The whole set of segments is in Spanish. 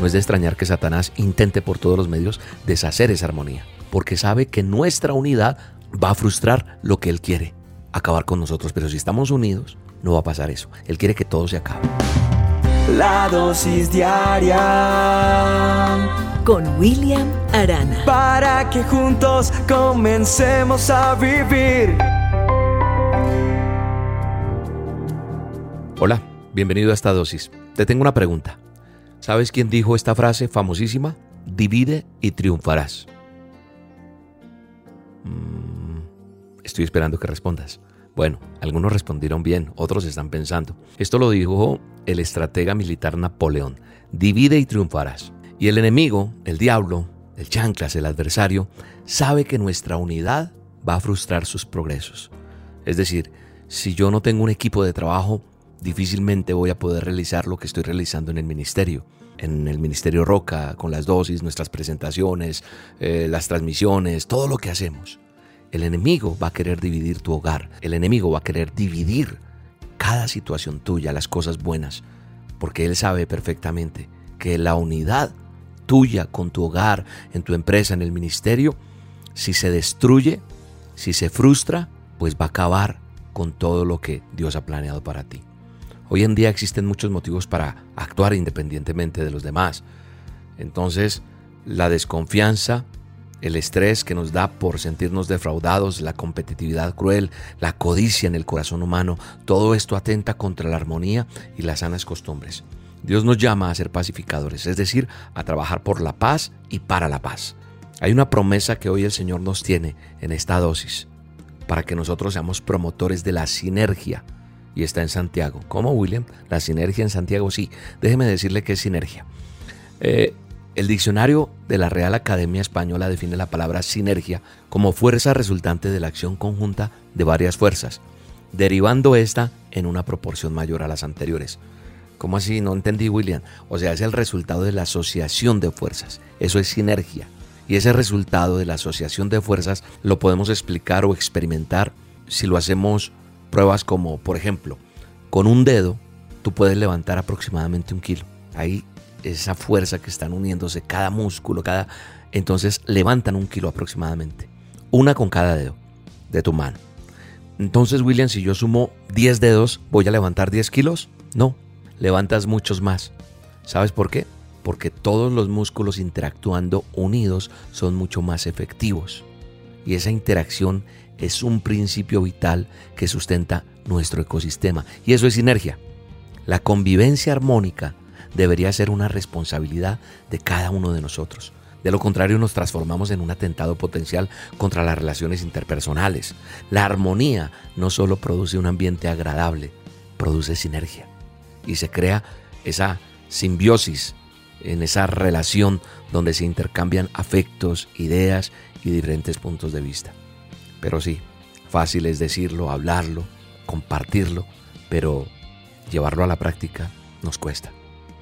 No es de extrañar que Satanás intente por todos los medios deshacer esa armonía, porque sabe que nuestra unidad va a frustrar lo que él quiere, acabar con nosotros. Pero si estamos unidos, no va a pasar eso. Él quiere que todo se acabe. La dosis diaria con William Arana. Para que juntos comencemos a vivir. Hola, bienvenido a esta dosis. Te tengo una pregunta. ¿Sabes quién dijo esta frase famosísima? Divide y triunfarás. Mm, estoy esperando que respondas. Bueno, algunos respondieron bien, otros están pensando. Esto lo dijo el estratega militar Napoleón. Divide y triunfarás. Y el enemigo, el diablo, el chanclas, el adversario, sabe que nuestra unidad va a frustrar sus progresos. Es decir, si yo no tengo un equipo de trabajo, difícilmente voy a poder realizar lo que estoy realizando en el ministerio. En el Ministerio Roca, con las dosis, nuestras presentaciones, eh, las transmisiones, todo lo que hacemos. El enemigo va a querer dividir tu hogar. El enemigo va a querer dividir cada situación tuya, las cosas buenas. Porque él sabe perfectamente que la unidad tuya con tu hogar, en tu empresa, en el ministerio, si se destruye, si se frustra, pues va a acabar con todo lo que Dios ha planeado para ti. Hoy en día existen muchos motivos para actuar independientemente de los demás. Entonces, la desconfianza, el estrés que nos da por sentirnos defraudados, la competitividad cruel, la codicia en el corazón humano, todo esto atenta contra la armonía y las sanas costumbres. Dios nos llama a ser pacificadores, es decir, a trabajar por la paz y para la paz. Hay una promesa que hoy el Señor nos tiene en esta dosis para que nosotros seamos promotores de la sinergia y está en Santiago. ¿Cómo, William? La sinergia en Santiago, sí. Déjeme decirle qué es sinergia. Eh, el diccionario de la Real Academia Española define la palabra sinergia como fuerza resultante de la acción conjunta de varias fuerzas, derivando esta en una proporción mayor a las anteriores. ¿Cómo así? No entendí, William. O sea, es el resultado de la asociación de fuerzas. Eso es sinergia. Y ese resultado de la asociación de fuerzas lo podemos explicar o experimentar si lo hacemos pruebas como, por ejemplo, con un dedo tú puedes levantar aproximadamente un kilo. Ahí esa fuerza que están uniéndose, cada músculo, cada... Entonces levantan un kilo aproximadamente. Una con cada dedo de tu mano. Entonces, William, si yo sumo 10 dedos, ¿voy a levantar 10 kilos? No, levantas muchos más. ¿Sabes por qué? Porque todos los músculos interactuando unidos son mucho más efectivos. Y esa interacción es un principio vital que sustenta nuestro ecosistema. Y eso es sinergia. La convivencia armónica debería ser una responsabilidad de cada uno de nosotros. De lo contrario nos transformamos en un atentado potencial contra las relaciones interpersonales. La armonía no solo produce un ambiente agradable, produce sinergia. Y se crea esa simbiosis en esa relación donde se intercambian afectos, ideas y diferentes puntos de vista. Pero sí, fácil es decirlo, hablarlo, compartirlo, pero llevarlo a la práctica nos cuesta.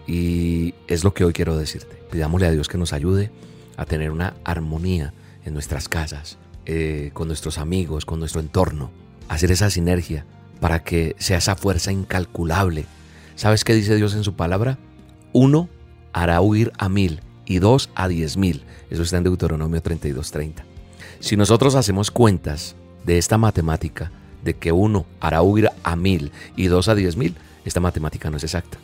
Y es lo que hoy quiero decirte. Pidámosle a Dios que nos ayude a tener una armonía en nuestras casas, eh, con nuestros amigos, con nuestro entorno. Hacer esa sinergia para que sea esa fuerza incalculable. ¿Sabes qué dice Dios en su palabra? Uno hará huir a mil y dos a diez mil. Eso está en Deuteronomio 32.30. Si nosotros hacemos cuentas de esta matemática, de que uno hará huir a mil y dos a diez mil, esta matemática no es exacta.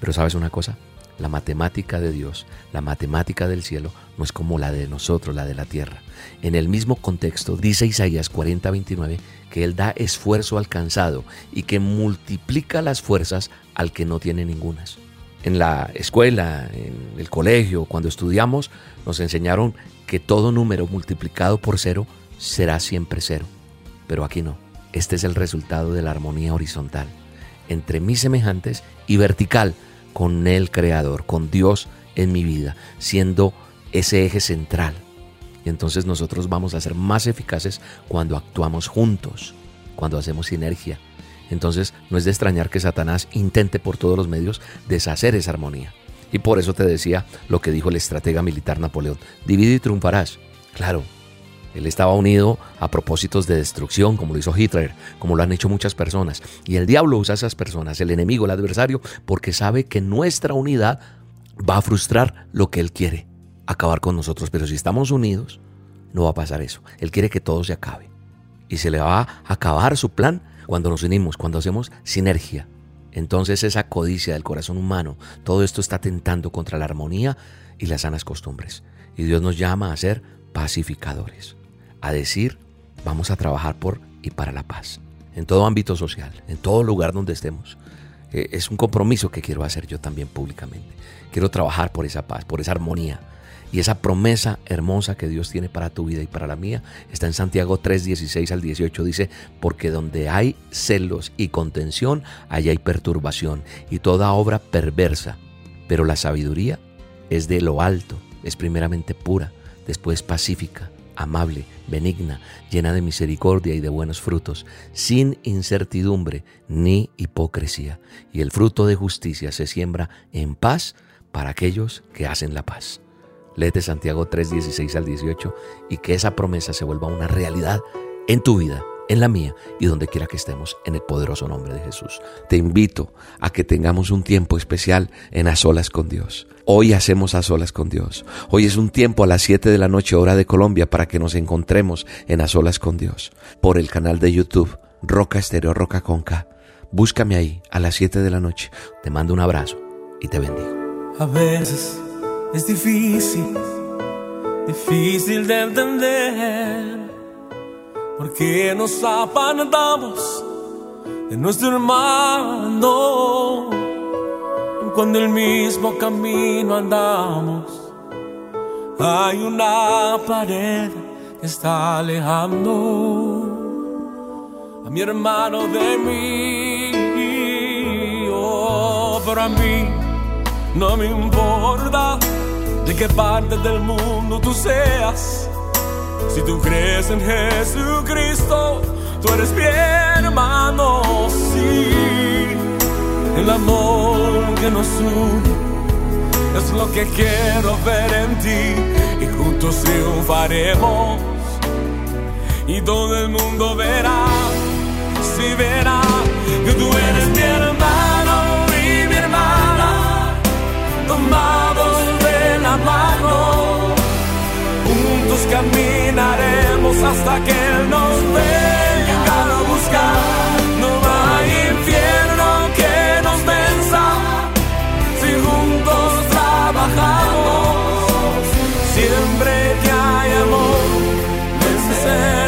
Pero sabes una cosa, la matemática de Dios, la matemática del cielo, no es como la de nosotros, la de la tierra. En el mismo contexto, dice Isaías 40:29 que Él da esfuerzo alcanzado y que multiplica las fuerzas al que no tiene ningunas. En la escuela, en el colegio, cuando estudiamos, nos enseñaron que todo número multiplicado por cero será siempre cero. Pero aquí no. Este es el resultado de la armonía horizontal entre mis semejantes y vertical con el Creador, con Dios en mi vida, siendo ese eje central. Y entonces nosotros vamos a ser más eficaces cuando actuamos juntos, cuando hacemos sinergia. Entonces no es de extrañar que Satanás intente por todos los medios deshacer esa armonía. Y por eso te decía lo que dijo el estratega militar Napoleón, divide y triunfarás. Claro, él estaba unido a propósitos de destrucción, como lo hizo Hitler, como lo han hecho muchas personas. Y el diablo usa a esas personas, el enemigo, el adversario, porque sabe que nuestra unidad va a frustrar lo que Él quiere, acabar con nosotros. Pero si estamos unidos, no va a pasar eso. Él quiere que todo se acabe. Y se le va a acabar su plan cuando nos unimos, cuando hacemos sinergia. Entonces esa codicia del corazón humano, todo esto está tentando contra la armonía y las sanas costumbres. Y Dios nos llama a ser pacificadores, a decir, vamos a trabajar por y para la paz, en todo ámbito social, en todo lugar donde estemos. Eh, es un compromiso que quiero hacer yo también públicamente. Quiero trabajar por esa paz, por esa armonía. Y esa promesa hermosa que Dios tiene para tu vida y para la mía está en Santiago 3, 16 al 18. Dice, porque donde hay celos y contención, allá hay perturbación y toda obra perversa. Pero la sabiduría es de lo alto, es primeramente pura, después pacífica, amable, benigna, llena de misericordia y de buenos frutos, sin incertidumbre ni hipocresía. Y el fruto de justicia se siembra en paz para aquellos que hacen la paz. Léete Santiago 3, 16 al 18 y que esa promesa se vuelva una realidad en tu vida en la mía y donde quiera que estemos, en el poderoso nombre de Jesús. Te invito a que tengamos un tiempo especial en a solas con Dios. Hoy hacemos a solas con Dios. Hoy es un tiempo a las 7 de la noche hora de Colombia para que nos encontremos en a solas con Dios por el canal de YouTube Roca Estéreo Roca Conca. Búscame ahí a las 7 de la noche. Te mando un abrazo y te bendigo. A veces es difícil, difícil de entender porque nos apartamos de nuestro hermano cuando el mismo camino andamos. Hay una pared que está alejando a mi hermano de mí. Oh, pero mí no me importa de qué parte del mundo tú seas si tú crees en Jesucristo, tú eres mi hermano, sí. El amor que nos une es lo que quiero ver en ti y juntos triunfaremos. Y todo el mundo verá, si verá hasta que Él nos venga a buscar. No hay infierno que nos venza si juntos trabajamos. Siempre que hay amor, venceremos.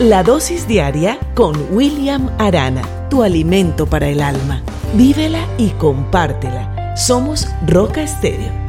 La dosis diaria con William Arana, tu alimento para el alma. Vívela y compártela. Somos Roca Estéreo